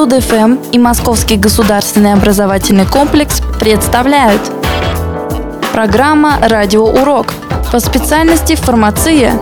Студ-ФМ и Московский государственный образовательный комплекс представляют Программа «Радиоурок» по специальности «Фармация».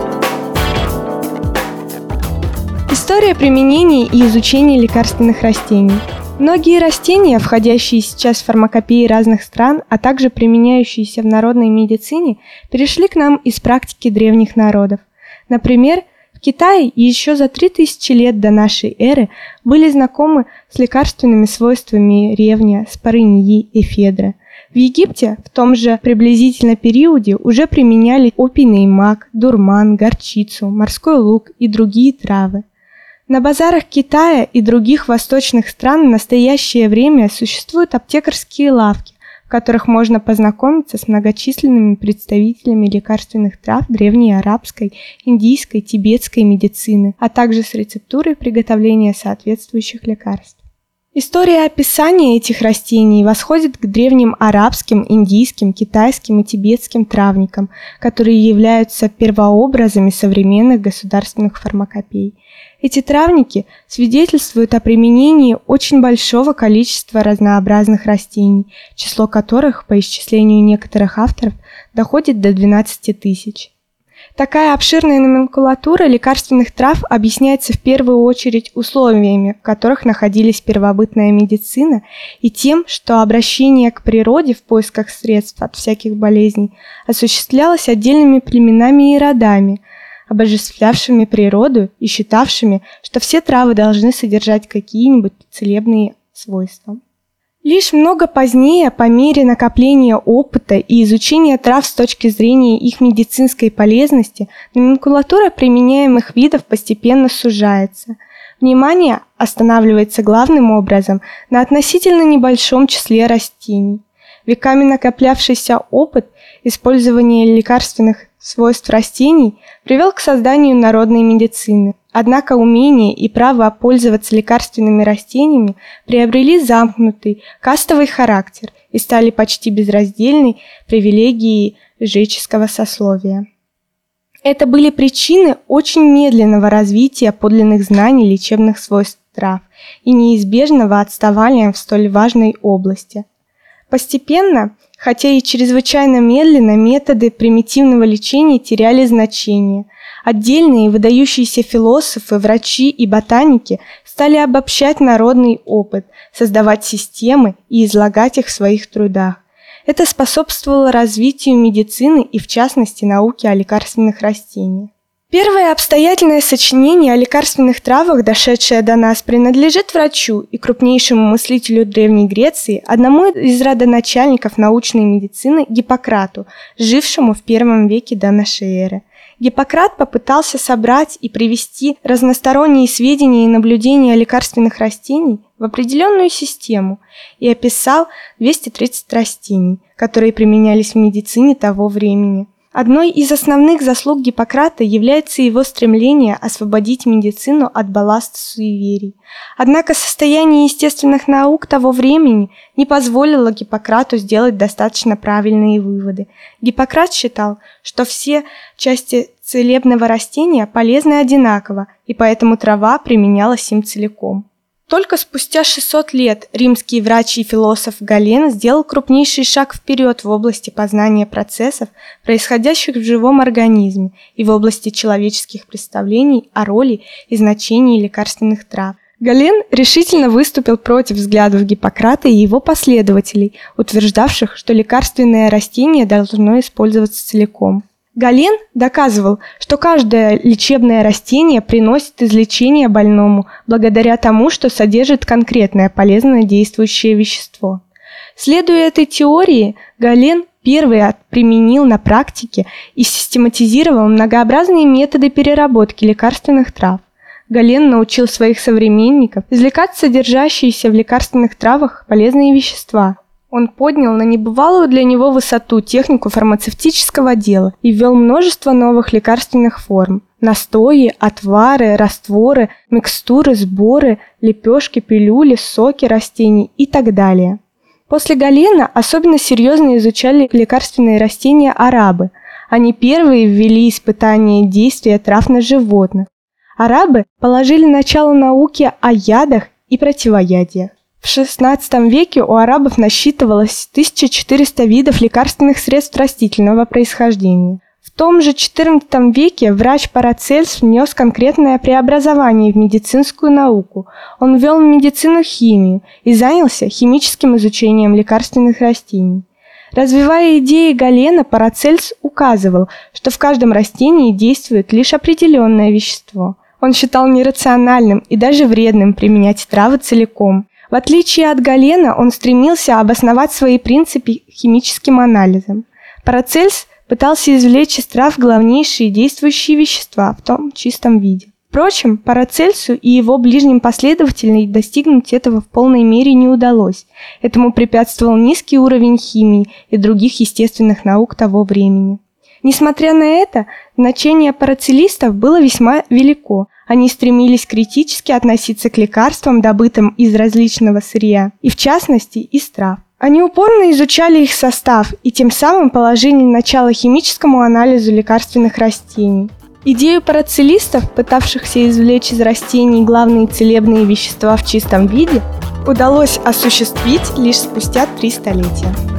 История применения и изучения лекарственных растений. Многие растения, входящие сейчас в фармакопеи разных стран, а также применяющиеся в народной медицине, перешли к нам из практики древних народов. Например, в Китае еще за 3000 лет до нашей эры были знакомы с лекарственными свойствами ревня, спорыньи и федры. В Египте в том же приблизительно периоде уже применяли опийный мак, дурман, горчицу, морской лук и другие травы. На базарах Китая и других восточных стран в настоящее время существуют аптекарские лавки, в которых можно познакомиться с многочисленными представителями лекарственных трав древней арабской, индийской, тибетской медицины, а также с рецептурой приготовления соответствующих лекарств. История описания этих растений восходит к древним арабским, индийским, китайским и тибетским травникам, которые являются первообразами современных государственных фармакопей. Эти травники свидетельствуют о применении очень большого количества разнообразных растений, число которых, по исчислению некоторых авторов, доходит до 12 тысяч. Такая обширная номенклатура лекарственных трав объясняется в первую очередь условиями, в которых находились первобытная медицина, и тем, что обращение к природе в поисках средств от всяких болезней осуществлялось отдельными племенами и родами, обожествлявшими природу и считавшими, что все травы должны содержать какие-нибудь целебные свойства. Лишь много позднее, по мере накопления опыта и изучения трав с точки зрения их медицинской полезности, номенклатура применяемых видов постепенно сужается. Внимание останавливается главным образом на относительно небольшом числе растений. Веками накоплявшийся опыт использования лекарственных свойств растений привел к созданию народной медицины. Однако умение и право пользоваться лекарственными растениями приобрели замкнутый, кастовый характер и стали почти безраздельной привилегией жреческого сословия. Это были причины очень медленного развития подлинных знаний лечебных свойств трав и неизбежного отставания в столь важной области. Постепенно Хотя и чрезвычайно медленно методы примитивного лечения теряли значение. Отдельные выдающиеся философы, врачи и ботаники стали обобщать народный опыт, создавать системы и излагать их в своих трудах. Это способствовало развитию медицины и, в частности, науки о лекарственных растениях. Первое обстоятельное сочинение о лекарственных травах, дошедшее до нас, принадлежит врачу и крупнейшему мыслителю Древней Греции, одному из родоначальников научной медицины Гиппократу, жившему в первом веке до нашей эры. Гиппократ попытался собрать и привести разносторонние сведения и наблюдения о лекарственных растений в определенную систему и описал 230 растений, которые применялись в медицине того времени – Одной из основных заслуг Гиппократа является его стремление освободить медицину от балласта суеверий. Однако состояние естественных наук того времени не позволило Гиппократу сделать достаточно правильные выводы. Гиппократ считал, что все части целебного растения полезны одинаково, и поэтому трава применялась им целиком. Только спустя 600 лет римский врач и философ Гален сделал крупнейший шаг вперед в области познания процессов, происходящих в живом организме, и в области человеческих представлений о роли и значении лекарственных трав. Гален решительно выступил против взглядов Гиппократа и его последователей, утверждавших, что лекарственное растение должно использоваться целиком. Гален доказывал, что каждое лечебное растение приносит излечение больному благодаря тому, что содержит конкретное полезное действующее вещество. Следуя этой теории, Гален первый применил на практике и систематизировал многообразные методы переработки лекарственных трав. Гален научил своих современников извлекать содержащиеся в лекарственных травах полезные вещества – он поднял на небывалую для него высоту технику фармацевтического дела и ввел множество новых лекарственных форм. Настои, отвары, растворы, микстуры, сборы, лепешки, пилюли, соки растений и так далее. После Галена особенно серьезно изучали лекарственные растения арабы. Они первые ввели испытания действия трав на животных. Арабы положили начало науке о ядах и противоядиях. В XVI веке у арабов насчитывалось 1400 видов лекарственных средств растительного происхождения. В том же XIV веке врач Парацельс внес конкретное преобразование в медицинскую науку. Он ввел в медицину химию и занялся химическим изучением лекарственных растений. Развивая идеи Галена, Парацельс указывал, что в каждом растении действует лишь определенное вещество. Он считал нерациональным и даже вредным применять травы целиком. В отличие от Галена, он стремился обосновать свои принципы химическим анализом. Парацельс пытался извлечь из трав главнейшие действующие вещества в том чистом виде. Впрочем, Парацельсу и его ближним последователям достигнуть этого в полной мере не удалось. Этому препятствовал низкий уровень химии и других естественных наук того времени. Несмотря на это, значение парацелистов было весьма велико. Они стремились критически относиться к лекарствам, добытым из различного сырья, и в частности из трав. Они упорно изучали их состав и тем самым положили начало химическому анализу лекарственных растений. Идею парацелистов, пытавшихся извлечь из растений главные целебные вещества в чистом виде, удалось осуществить лишь спустя три столетия.